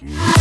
Yeah.